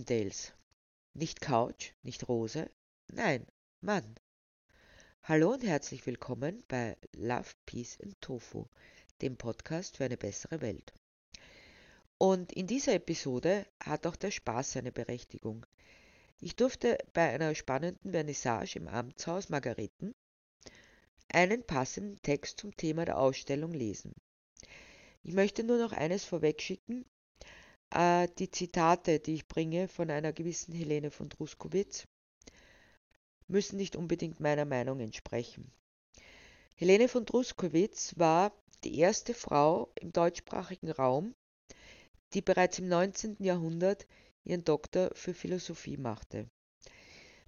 Chippendales. Nicht Couch, nicht Rose, nein, Mann. Hallo und herzlich willkommen bei Love, Peace and Tofu, dem Podcast für eine bessere Welt. Und in dieser Episode hat auch der Spaß seine Berechtigung. Ich durfte bei einer spannenden Vernissage im Amtshaus Margareten einen passenden Text zum Thema der Ausstellung lesen. Ich möchte nur noch eines vorwegschicken. Äh, die Zitate, die ich bringe von einer gewissen Helene von Druskowitz, müssen nicht unbedingt meiner Meinung entsprechen. Helene von Druskowitz war die erste Frau im deutschsprachigen Raum, die bereits im 19. Jahrhundert ihren Doktor für Philosophie machte.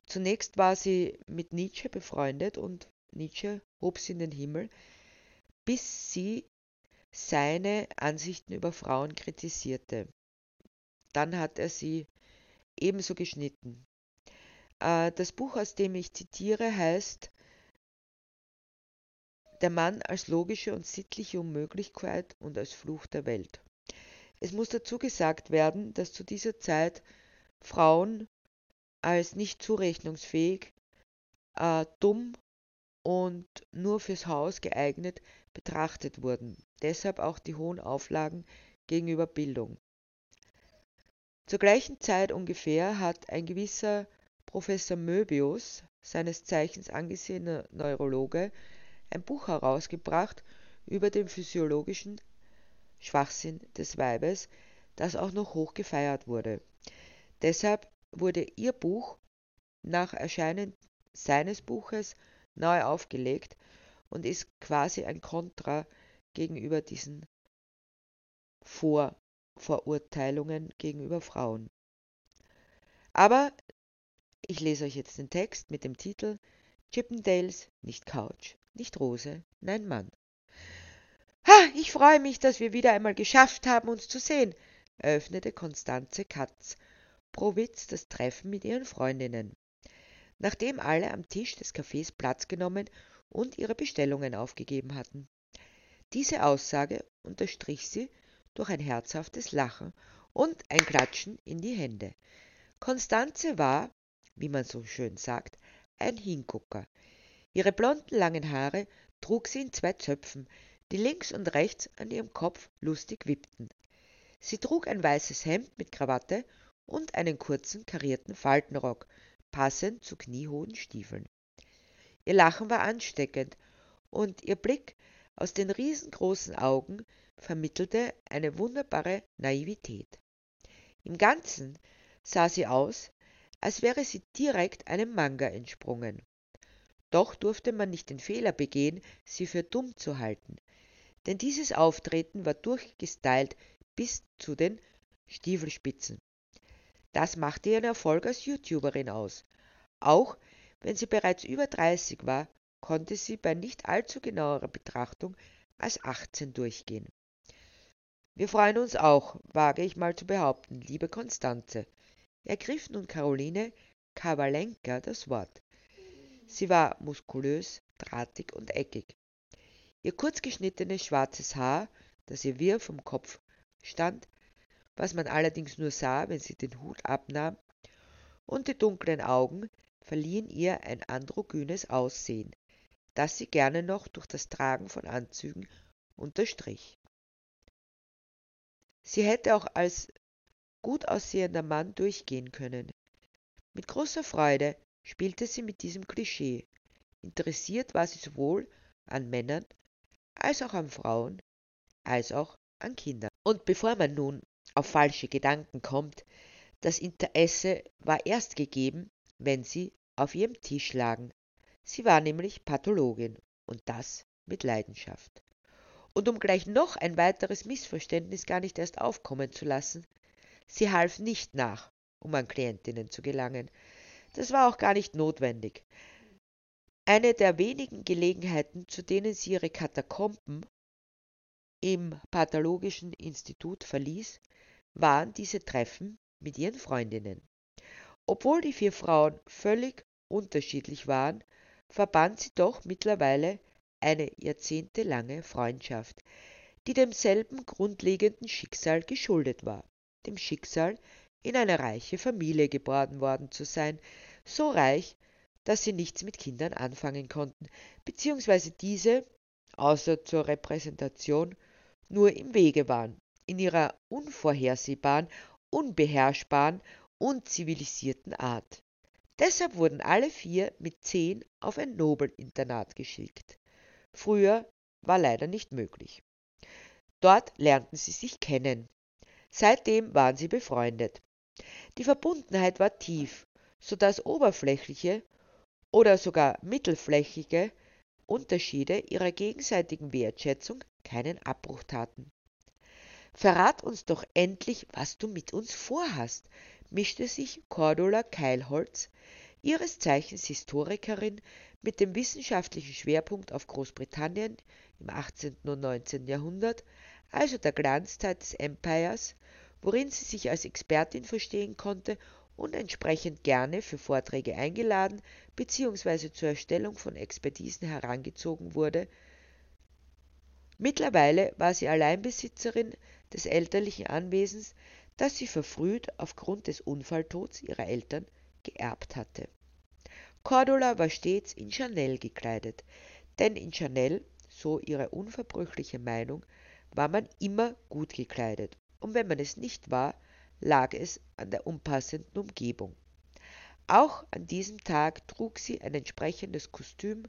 Zunächst war sie mit Nietzsche befreundet und Nietzsche hob sie in den Himmel, bis sie seine Ansichten über Frauen kritisierte. Dann hat er sie ebenso geschnitten. Äh, das Buch, aus dem ich zitiere, heißt Der Mann als logische und sittliche Unmöglichkeit und als Fluch der Welt. Es muss dazu gesagt werden, dass zu dieser Zeit Frauen als nicht zurechnungsfähig, äh, dumm und nur fürs Haus geeignet betrachtet wurden, deshalb auch die hohen Auflagen gegenüber Bildung. Zur gleichen Zeit ungefähr hat ein gewisser Professor Möbius, seines Zeichens angesehener Neurologe, ein Buch herausgebracht über den physiologischen Schwachsinn des Weibes, das auch noch hoch gefeiert wurde. Deshalb wurde ihr Buch nach Erscheinen seines Buches neu aufgelegt und ist quasi ein Kontra gegenüber diesen Vorverurteilungen gegenüber Frauen. Aber ich lese euch jetzt den Text mit dem Titel Chippendales, nicht Couch, nicht Rose, nein Mann. Ha, ich freue mich, dass wir wieder einmal geschafft haben, uns zu sehen, eröffnete Konstanze Katz Prowitz das Treffen mit ihren Freundinnen nachdem alle am Tisch des Cafés Platz genommen und ihre Bestellungen aufgegeben hatten. Diese Aussage unterstrich sie durch ein herzhaftes Lachen und ein Klatschen in die Hände. Konstanze war, wie man so schön sagt, ein Hingucker. Ihre blonden langen Haare trug sie in zwei Zöpfen, die links und rechts an ihrem Kopf lustig wippten. Sie trug ein weißes Hemd mit Krawatte und einen kurzen karierten Faltenrock passend zu kniehohen Stiefeln. Ihr Lachen war ansteckend, und ihr Blick aus den riesengroßen Augen vermittelte eine wunderbare Naivität. Im Ganzen sah sie aus, als wäre sie direkt einem Manga entsprungen. Doch durfte man nicht den Fehler begehen, sie für dumm zu halten, denn dieses Auftreten war durchgestylt bis zu den Stiefelspitzen. Das machte ihren Erfolg als YouTuberin aus. Auch wenn sie bereits über 30 war, konnte sie bei nicht allzu genauerer Betrachtung als 18 durchgehen. Wir freuen uns auch, wage ich mal zu behaupten, liebe Konstanze, ergriff nun Caroline Kawalenka das Wort. Sie war muskulös, drahtig und eckig. Ihr kurzgeschnittenes schwarzes Haar, das ihr wirr vom Kopf stand, was man allerdings nur sah, wenn sie den Hut abnahm, und die dunklen Augen verliehen ihr ein androgynes Aussehen, das sie gerne noch durch das Tragen von Anzügen unterstrich. Sie hätte auch als gut aussehender Mann durchgehen können. Mit großer Freude spielte sie mit diesem Klischee. Interessiert war sie sowohl an Männern als auch an Frauen, als auch an Kindern. Und bevor man nun auf falsche Gedanken kommt. Das Interesse war erst gegeben, wenn sie auf ihrem Tisch lagen. Sie war nämlich Pathologin und das mit Leidenschaft. Und um gleich noch ein weiteres Missverständnis gar nicht erst aufkommen zu lassen, sie half nicht nach, um an Klientinnen zu gelangen. Das war auch gar nicht notwendig. Eine der wenigen Gelegenheiten, zu denen sie ihre Katakomben im Pathologischen Institut verließ, waren diese Treffen mit ihren Freundinnen. Obwohl die vier Frauen völlig unterschiedlich waren, verband sie doch mittlerweile eine jahrzehntelange Freundschaft, die demselben grundlegenden Schicksal geschuldet war, dem Schicksal in eine reiche Familie geboren worden zu sein, so reich, dass sie nichts mit Kindern anfangen konnten, beziehungsweise diese, außer zur Repräsentation, nur im Wege waren, in ihrer unvorhersehbaren, unbeherrschbaren, unzivilisierten Art. Deshalb wurden alle vier mit zehn auf ein Nobelinternat geschickt. Früher war leider nicht möglich. Dort lernten sie sich kennen. Seitdem waren sie befreundet. Die Verbundenheit war tief, so dass oberflächliche oder sogar mittelflächige Unterschiede ihrer gegenseitigen Wertschätzung keinen Abbruch taten. Verrat uns doch endlich, was du mit uns vorhast, mischte sich Cordula Keilholz, ihres Zeichens Historikerin mit dem wissenschaftlichen Schwerpunkt auf Großbritannien im 18. und 19. Jahrhundert, also der Glanzzeit des Empires, worin sie sich als Expertin verstehen konnte und entsprechend gerne für Vorträge eingeladen bzw. zur Erstellung von Expedisen herangezogen wurde. Mittlerweile war sie Alleinbesitzerin des elterlichen Anwesens, das sie verfrüht aufgrund des Unfalltods ihrer Eltern geerbt hatte. Cordula war stets in Chanel gekleidet, denn in Chanel, so ihre unverbrüchliche Meinung, war man immer gut gekleidet, und wenn man es nicht war, lag es an der unpassenden Umgebung. Auch an diesem Tag trug sie ein entsprechendes Kostüm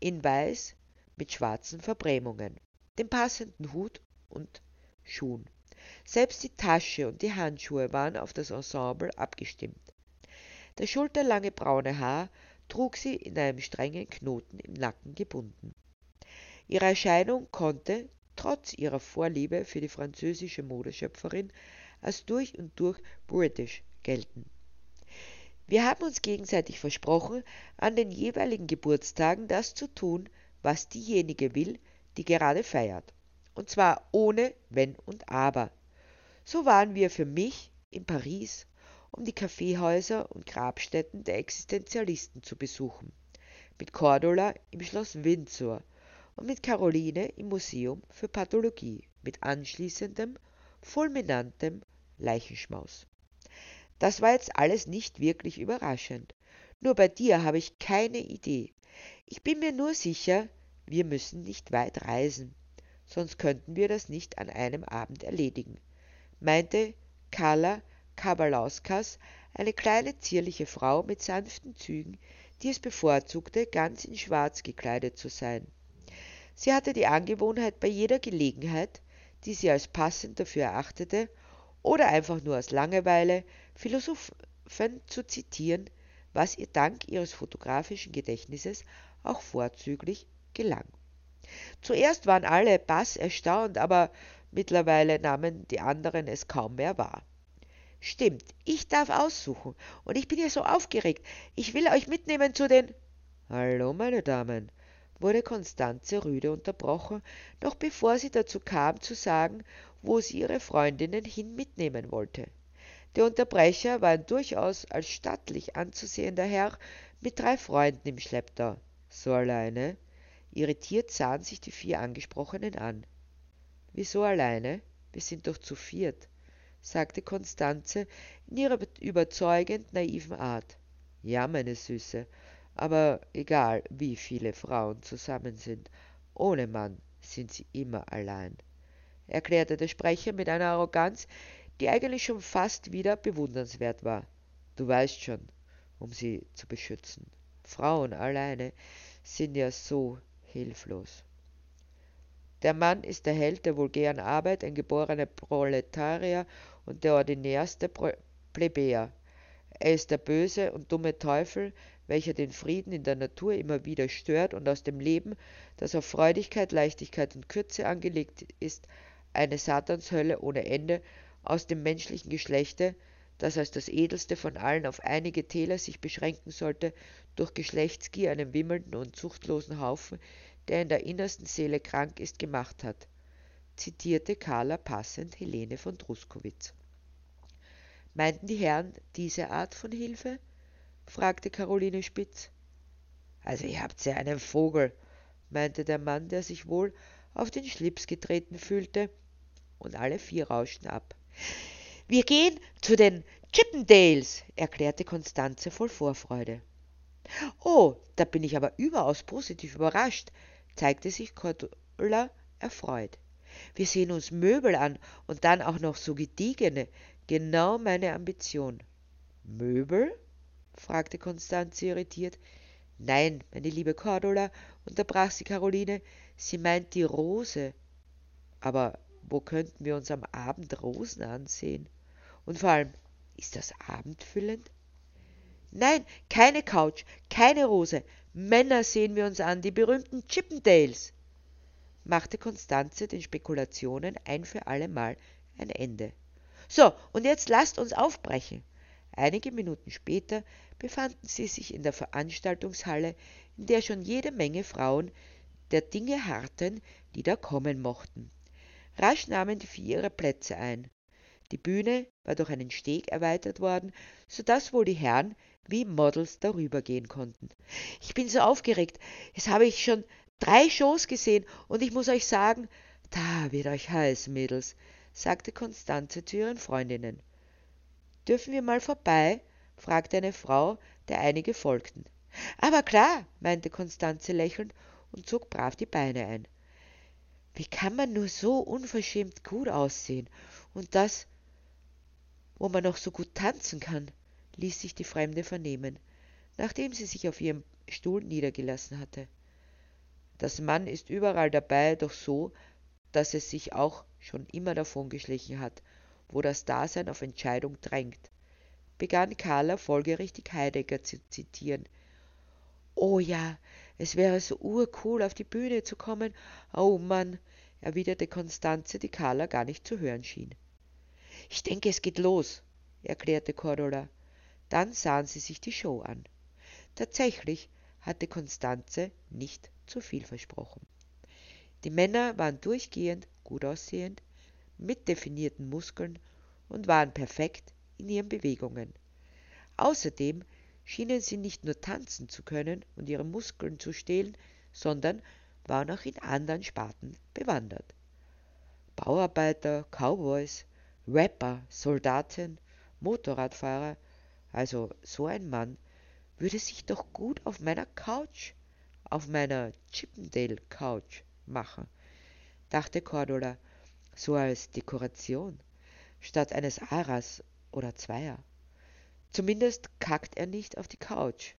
in Weiß mit schwarzen Verbrämungen, dem passenden Hut und Schuhen. Selbst die Tasche und die Handschuhe waren auf das Ensemble abgestimmt. Das schulterlange braune Haar trug sie in einem strengen Knoten im Nacken gebunden. Ihre Erscheinung konnte, trotz ihrer Vorliebe für die französische Modeschöpferin, als durch und durch british gelten. Wir haben uns gegenseitig versprochen, an den jeweiligen Geburtstagen das zu tun, was diejenige will, die gerade feiert und zwar ohne Wenn und Aber. So waren wir für mich in Paris, um die Kaffeehäuser und Grabstätten der Existenzialisten zu besuchen, mit Cordula im Schloss Windsor und mit Caroline im Museum für Pathologie mit anschließendem, fulminantem Leichenschmaus. Das war jetzt alles nicht wirklich überraschend. Nur bei dir habe ich keine Idee. Ich bin mir nur sicher, wir müssen nicht weit reisen sonst könnten wir das nicht an einem Abend erledigen, meinte Carla Kabalauskas, eine kleine zierliche Frau mit sanften Zügen, die es bevorzugte, ganz in Schwarz gekleidet zu sein. Sie hatte die Angewohnheit, bei jeder Gelegenheit, die sie als passend dafür erachtete, oder einfach nur aus Langeweile, Philosophen zu zitieren, was ihr dank ihres fotografischen Gedächtnisses auch vorzüglich gelang. Zuerst waren alle baß erstaunt, aber mittlerweile nahmen die anderen es kaum mehr wahr. Stimmt, ich darf aussuchen. Und ich bin ja so aufgeregt. Ich will euch mitnehmen zu den. Hallo, meine Damen, wurde Konstanze rüde unterbrochen, noch bevor sie dazu kam zu sagen, wo sie ihre Freundinnen hin mitnehmen wollte. Der Unterbrecher war ein durchaus als stattlich anzusehender Herr mit drei Freunden im Schlepptau. So alleine? Irritiert sahen sich die vier Angesprochenen an. Wieso alleine? Wir sind doch zu viert, sagte Konstanze in ihrer überzeugend naiven Art. Ja, meine Süße, aber egal, wie viele Frauen zusammen sind, ohne Mann sind sie immer allein, erklärte der Sprecher mit einer Arroganz, die eigentlich schon fast wieder bewundernswert war. Du weißt schon, um sie zu beschützen. Frauen alleine sind ja so hilflos. Der Mann ist der Held der vulgären Arbeit, ein geborener Proletarier und der ordinärste Plebejer. Er ist der böse und dumme Teufel, welcher den Frieden in der Natur immer wieder stört und aus dem Leben, das auf Freudigkeit, Leichtigkeit und Kürze angelegt ist, eine Satanshölle ohne Ende, aus dem menschlichen Geschlechte, das als das edelste von allen auf einige Täler sich beschränken sollte, durch Geschlechtsgier einen wimmelnden und zuchtlosen Haufen, der in der innersten Seele krank ist, gemacht hat, zitierte Carla passend Helene von Druskowitz. Meinten die Herren diese Art von Hilfe? fragte Caroline Spitz. Also ihr habt ja einen Vogel, meinte der Mann, der sich wohl auf den Schlips getreten fühlte, und alle vier rauschten ab. Wir gehen zu den Chippendales, erklärte Konstanze voll Vorfreude. Oh, da bin ich aber überaus positiv überrascht, zeigte sich Cordula erfreut. Wir sehen uns Möbel an und dann auch noch so gediegene. Genau meine Ambition. Möbel? fragte Konstanze irritiert. Nein, meine liebe Cordula, unterbrach sie Caroline, sie meint die Rose. Aber wo könnten wir uns am Abend Rosen ansehen? Und vor allem, ist das abendfüllend? Nein, keine Couch, keine Rose. Männer sehen wir uns an, die berühmten Chippendales machte Konstanze den Spekulationen ein für allemal ein Ende. So, und jetzt lasst uns aufbrechen. Einige Minuten später befanden sie sich in der Veranstaltungshalle, in der schon jede Menge Frauen der Dinge harrten, die da kommen mochten. Rasch nahmen die vier ihre Plätze ein. Die Bühne war durch einen Steg erweitert worden, so dass wohl die Herren wie Models darübergehen konnten. Ich bin so aufgeregt. Jetzt habe ich schon drei Shows gesehen und ich muss euch sagen, da wird euch heiß, Mädels, sagte Konstanze zu ihren Freundinnen. Dürfen wir mal vorbei? fragte eine Frau, der einige folgten. Aber klar, meinte Konstanze lächelnd und zog brav die Beine ein. Wie kann man nur so unverschämt gut aussehen? Und das, wo man noch so gut tanzen kann, ließ sich die Fremde vernehmen, nachdem sie sich auf ihrem Stuhl niedergelassen hatte. Das Mann ist überall dabei, doch so, dass es sich auch schon immer davongeschlichen hat, wo das Dasein auf Entscheidung drängt, begann Carla folgerichtig Heidegger zu zitieren. Oh ja, es wäre so urcool, auf die Bühne zu kommen. Oh Mann, erwiderte Konstanze, die Carla gar nicht zu hören schien. Ich denke, es geht los, erklärte Cordula. Dann sahen sie sich die Show an. Tatsächlich hatte Konstanze nicht zu viel versprochen. Die Männer waren durchgehend gut aussehend, mit definierten Muskeln und waren perfekt in ihren Bewegungen. Außerdem schienen sie nicht nur tanzen zu können und ihre Muskeln zu stehlen, sondern waren auch in anderen Sparten bewandert. Bauarbeiter, Cowboys, Rapper, Soldaten, Motorradfahrer, also so ein Mann würde sich doch gut auf meiner Couch auf meiner Chippendale-Couch machen, dachte Cordula, so als Dekoration, statt eines Aras oder Zweier. Zumindest kackt er nicht auf die Couch.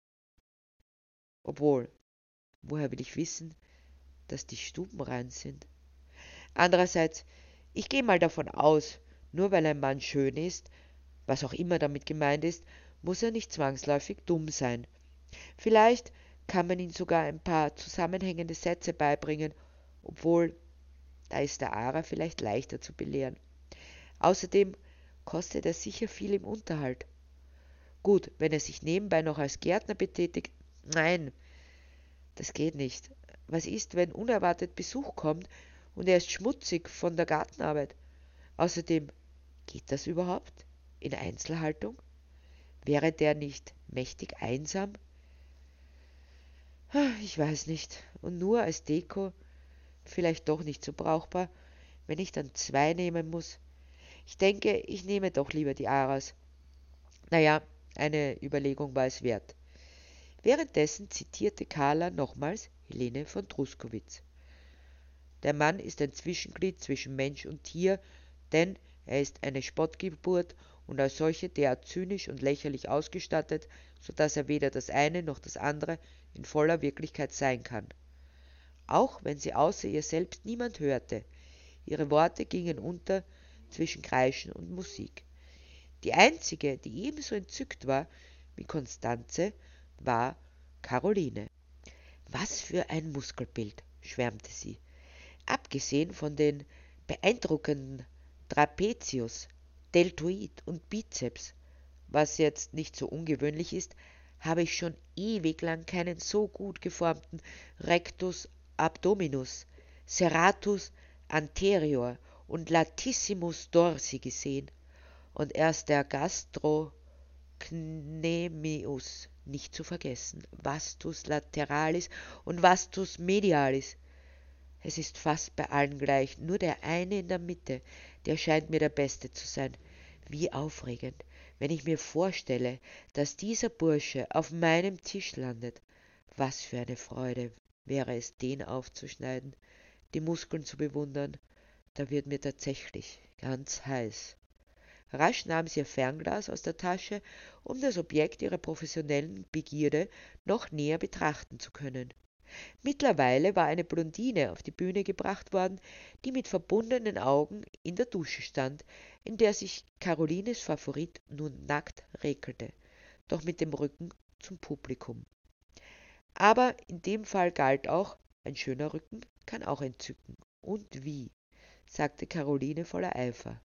Obwohl, woher will ich wissen, dass die Stuben rein sind? Andererseits, ich gehe mal davon aus, nur weil ein Mann schön ist, was auch immer damit gemeint ist, muss er nicht zwangsläufig dumm sein. Vielleicht kann man ihm sogar ein paar zusammenhängende Sätze beibringen, obwohl da ist der Ara vielleicht leichter zu belehren. Außerdem kostet er sicher viel im Unterhalt. Gut, wenn er sich nebenbei noch als Gärtner betätigt, nein, das geht nicht. Was ist, wenn unerwartet Besuch kommt und er ist schmutzig von der Gartenarbeit? Außerdem, geht das überhaupt? In Einzelhaltung? Wäre der nicht mächtig einsam? Ich weiß nicht. Und nur als Deko vielleicht doch nicht so brauchbar, wenn ich dann zwei nehmen muss. Ich denke, ich nehme doch lieber die Aras. Naja, eine Überlegung war es wert. Währenddessen zitierte Carla nochmals Helene von Truskowitz. Der Mann ist ein Zwischenglied zwischen Mensch und Tier, denn er ist eine Spottgeburt und als solche derart zynisch und lächerlich ausgestattet, so dass er weder das eine noch das andere in voller Wirklichkeit sein kann. Auch wenn sie außer ihr selbst niemand hörte, ihre Worte gingen unter zwischen Kreischen und Musik. Die einzige, die ebenso entzückt war wie Konstanze, war Caroline. Was für ein Muskelbild, schwärmte sie. Abgesehen von den beeindruckenden Trapezius, Deltoid und Bizeps, was jetzt nicht so ungewöhnlich ist, habe ich schon ewig lang keinen so gut geformten Rectus abdominus, Serratus anterior und Latissimus dorsi gesehen und erst der Gastrocnemius nicht zu vergessen, Vastus lateralis und Vastus medialis. Es ist fast bei allen gleich, nur der eine in der Mitte, der scheint mir der beste zu sein. Wie aufregend, wenn ich mir vorstelle, dass dieser Bursche auf meinem Tisch landet. Was für eine Freude wäre es, den aufzuschneiden, die Muskeln zu bewundern. Da wird mir tatsächlich ganz heiß. Rasch nahm sie ihr Fernglas aus der Tasche, um das Objekt ihrer professionellen Begierde noch näher betrachten zu können. Mittlerweile war eine Blondine auf die Bühne gebracht worden, die mit verbundenen Augen in der Dusche stand, in der sich Carolines Favorit nun nackt rekelte, doch mit dem Rücken zum Publikum. Aber in dem Fall galt auch, ein schöner Rücken kann auch entzücken. Und wie, sagte Caroline voller Eifer.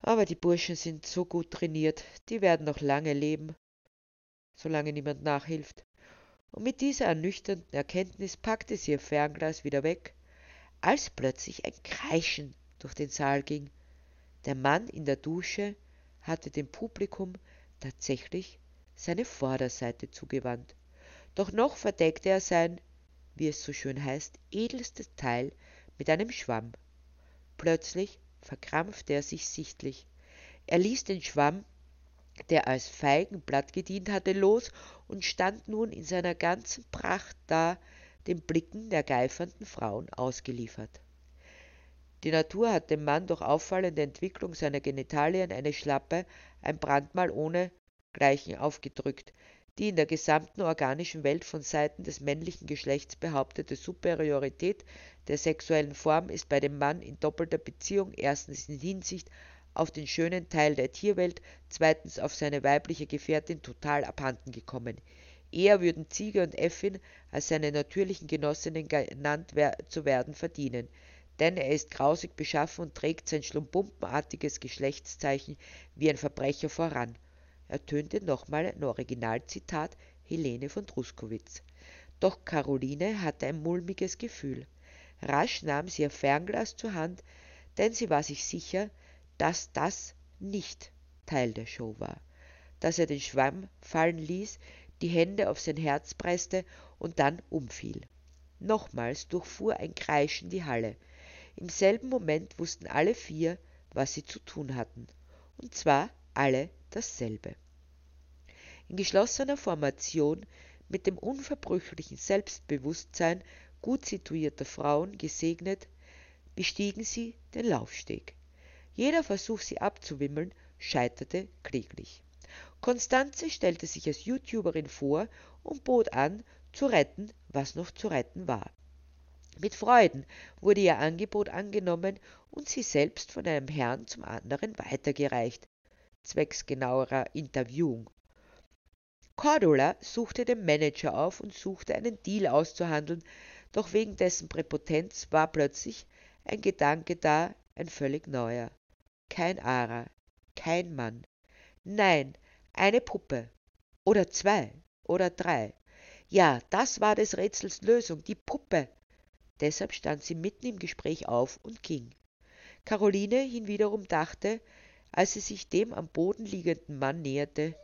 Aber die Burschen sind so gut trainiert, die werden noch lange leben, solange niemand nachhilft. Und mit dieser ernüchternden Erkenntnis packte sie ihr Fernglas wieder weg, als plötzlich ein Kreischen durch den Saal ging. Der Mann in der Dusche hatte dem Publikum tatsächlich seine Vorderseite zugewandt. Doch noch verdeckte er sein, wie es so schön heißt, edelstes Teil mit einem Schwamm. Plötzlich verkrampfte er sich sichtlich. Er ließ den Schwamm, der als Feigenblatt gedient hatte, los und stand nun in seiner ganzen Pracht da, den Blicken der geifernden Frauen ausgeliefert. Die Natur hat dem Mann durch auffallende Entwicklung seiner Genitalien eine Schlappe, ein Brandmal ohne Gleichen aufgedrückt, die in der gesamten organischen Welt von Seiten des männlichen Geschlechts behauptete Superiorität der sexuellen Form ist bei dem Mann in doppelter Beziehung erstens in Hinsicht auf den schönen Teil der Tierwelt, zweitens auf seine weibliche Gefährtin total abhanden gekommen. Eher würden Ziege und Äffin als seine natürlichen Genossinnen genannt wer zu werden verdienen, denn er ist grausig beschaffen und trägt sein schlumpumpenartiges Geschlechtszeichen wie ein Verbrecher voran ertönte nochmal ein Originalzitat Helene von Truskowitz. Doch Caroline hatte ein mulmiges Gefühl. Rasch nahm sie ihr Fernglas zur Hand, denn sie war sich sicher, dass das nicht Teil der Show war, dass er den Schwamm fallen ließ, die Hände auf sein Herz presste und dann umfiel. Nochmals durchfuhr ein Kreischen die Halle. Im selben Moment wussten alle vier, was sie zu tun hatten. Und zwar alle dasselbe. In geschlossener Formation mit dem unverbrüchlichen Selbstbewusstsein gut situierter Frauen gesegnet, bestiegen sie den Laufsteg. Jeder Versuch, sie abzuwimmeln, scheiterte kläglich. Konstanze stellte sich als YouTuberin vor und bot an, zu retten, was noch zu retten war. Mit Freuden wurde ihr Angebot angenommen und sie selbst von einem Herrn zum anderen weitergereicht, zwecks genauerer Interviewung. Cordula suchte den Manager auf und suchte einen Deal auszuhandeln, doch wegen dessen Präpotenz war plötzlich ein Gedanke da, ein völlig neuer. Kein Ara, kein Mann. Nein, eine Puppe. Oder zwei. Oder drei. Ja, das war des Rätsels Lösung, die Puppe. Deshalb stand sie mitten im Gespräch auf und ging. Caroline hinwiederum dachte, als sie sich dem am Boden liegenden Mann näherte,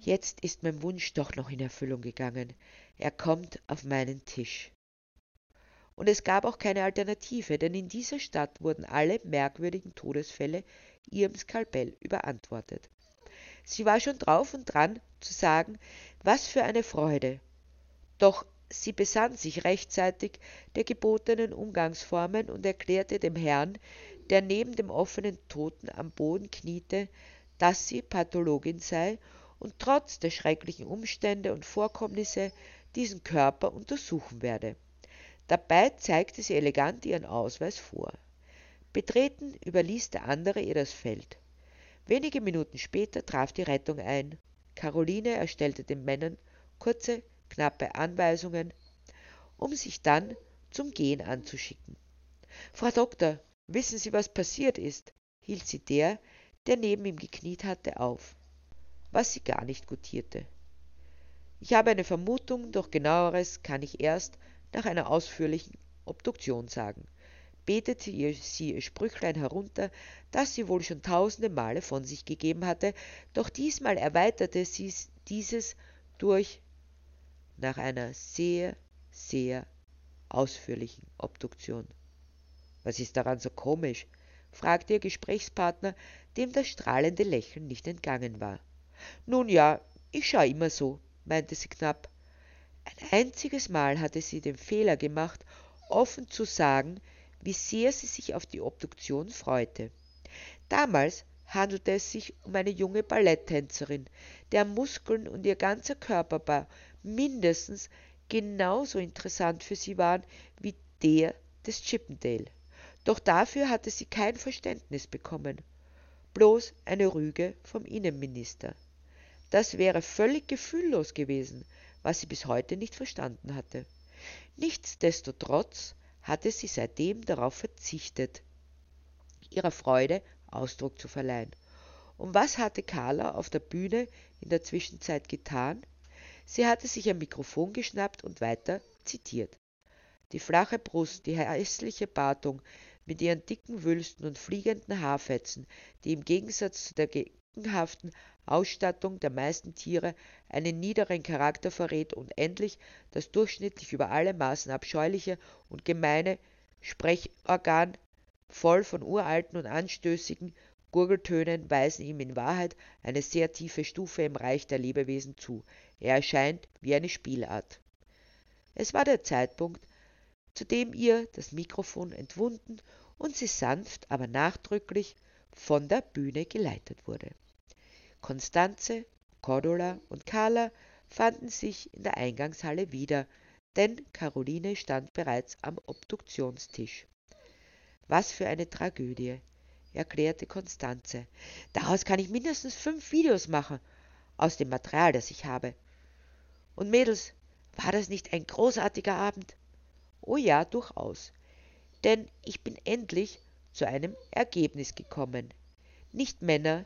jetzt ist mein Wunsch doch noch in Erfüllung gegangen. Er kommt auf meinen Tisch. Und es gab auch keine Alternative, denn in dieser Stadt wurden alle merkwürdigen Todesfälle ihrem Skalpell überantwortet. Sie war schon drauf und dran zu sagen, was für eine Freude. Doch sie besann sich rechtzeitig der gebotenen Umgangsformen und erklärte dem Herrn, der neben dem offenen Toten am Boden kniete, dass sie Pathologin sei und trotz der schrecklichen Umstände und Vorkommnisse diesen Körper untersuchen werde. Dabei zeigte sie elegant ihren Ausweis vor. Betreten überließ der andere ihr das Feld. Wenige Minuten später traf die Rettung ein. Caroline erstellte den Männern kurze, knappe Anweisungen, um sich dann zum Gehen anzuschicken. Frau Doktor, Wissen Sie, was passiert ist? hielt sie der, der neben ihm gekniet hatte, auf, was sie gar nicht gutierte. Ich habe eine Vermutung, doch genaueres kann ich erst nach einer ausführlichen Obduktion sagen, betete ihr sie ihr Sprüchlein herunter, das sie wohl schon tausende Male von sich gegeben hatte, doch diesmal erweiterte sie dieses durch nach einer sehr, sehr ausführlichen Obduktion. Was ist daran so komisch? fragte ihr Gesprächspartner, dem das strahlende Lächeln nicht entgangen war. Nun ja, ich schau immer so, meinte sie knapp. Ein einziges Mal hatte sie den Fehler gemacht, offen zu sagen, wie sehr sie sich auf die Obduktion freute. Damals handelte es sich um eine junge Balletttänzerin, deren Muskeln und ihr ganzer Körperbau mindestens genauso interessant für sie waren wie der des Chippendale. Doch dafür hatte sie kein Verständnis bekommen, bloß eine Rüge vom Innenminister. Das wäre völlig gefühllos gewesen, was sie bis heute nicht verstanden hatte. Nichtsdestotrotz hatte sie seitdem darauf verzichtet, ihrer Freude Ausdruck zu verleihen. Und was hatte Carla auf der Bühne in der Zwischenzeit getan? Sie hatte sich ein Mikrofon geschnappt und weiter zitiert. Die flache Brust, die hässliche Bartung mit ihren dicken Wülsten und fliegenden Haarfetzen, die im Gegensatz zu der gegenhaften Ausstattung der meisten Tiere einen niederen Charakter verrät und endlich das durchschnittlich über alle Maßen abscheuliche und gemeine Sprechorgan voll von uralten und anstößigen Gurgeltönen weisen ihm in Wahrheit eine sehr tiefe Stufe im Reich der Lebewesen zu. Er erscheint wie eine Spielart. Es war der Zeitpunkt, zu dem ihr das Mikrofon entwunden und sie sanft, aber nachdrücklich von der Bühne geleitet wurde. Konstanze, Cordula und Carla fanden sich in der Eingangshalle wieder, denn Caroline stand bereits am Obduktionstisch. Was für eine Tragödie, erklärte Konstanze. Daraus kann ich mindestens fünf Videos machen, aus dem Material, das ich habe. Und Mädels, war das nicht ein großartiger Abend? Oh ja, durchaus. Denn ich bin endlich zu einem Ergebnis gekommen. Nicht Männer,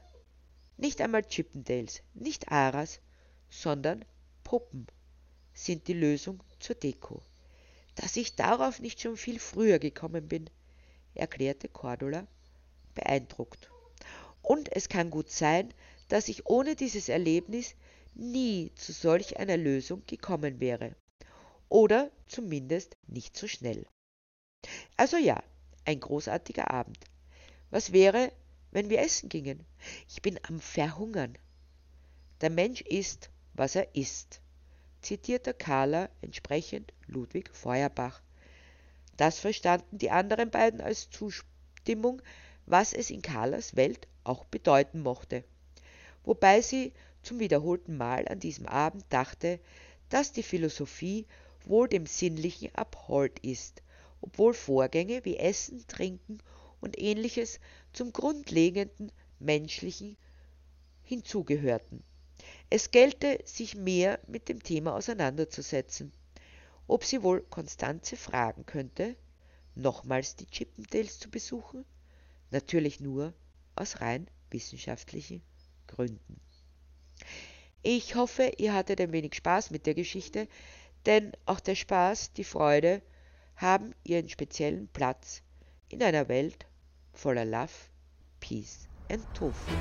nicht einmal Chippendales, nicht Aras, sondern Puppen sind die Lösung zur Deko. Dass ich darauf nicht schon viel früher gekommen bin, erklärte Cordula beeindruckt. Und es kann gut sein, dass ich ohne dieses Erlebnis nie zu solch einer Lösung gekommen wäre. Oder zumindest nicht so schnell. Also ja, ein großartiger Abend. Was wäre, wenn wir essen gingen? Ich bin am Verhungern. Der Mensch ist, was er ist, zitierte Carla entsprechend Ludwig Feuerbach. Das verstanden die anderen beiden als Zustimmung, was es in Carlas Welt auch bedeuten mochte. Wobei sie zum wiederholten Mal an diesem Abend dachte, dass die Philosophie wohl dem Sinnlichen abhold ist, obwohl Vorgänge wie Essen, Trinken und ähnliches zum grundlegenden Menschlichen hinzugehörten. Es gelte, sich mehr mit dem Thema auseinanderzusetzen ob sie wohl Konstanze fragen könnte, nochmals die Chippendales zu besuchen, natürlich nur aus rein wissenschaftlichen Gründen. Ich hoffe, ihr hattet ein wenig Spaß mit der Geschichte, denn auch der Spaß, die Freude haben ihren speziellen Platz in einer Welt voller Love, Peace and Tofu.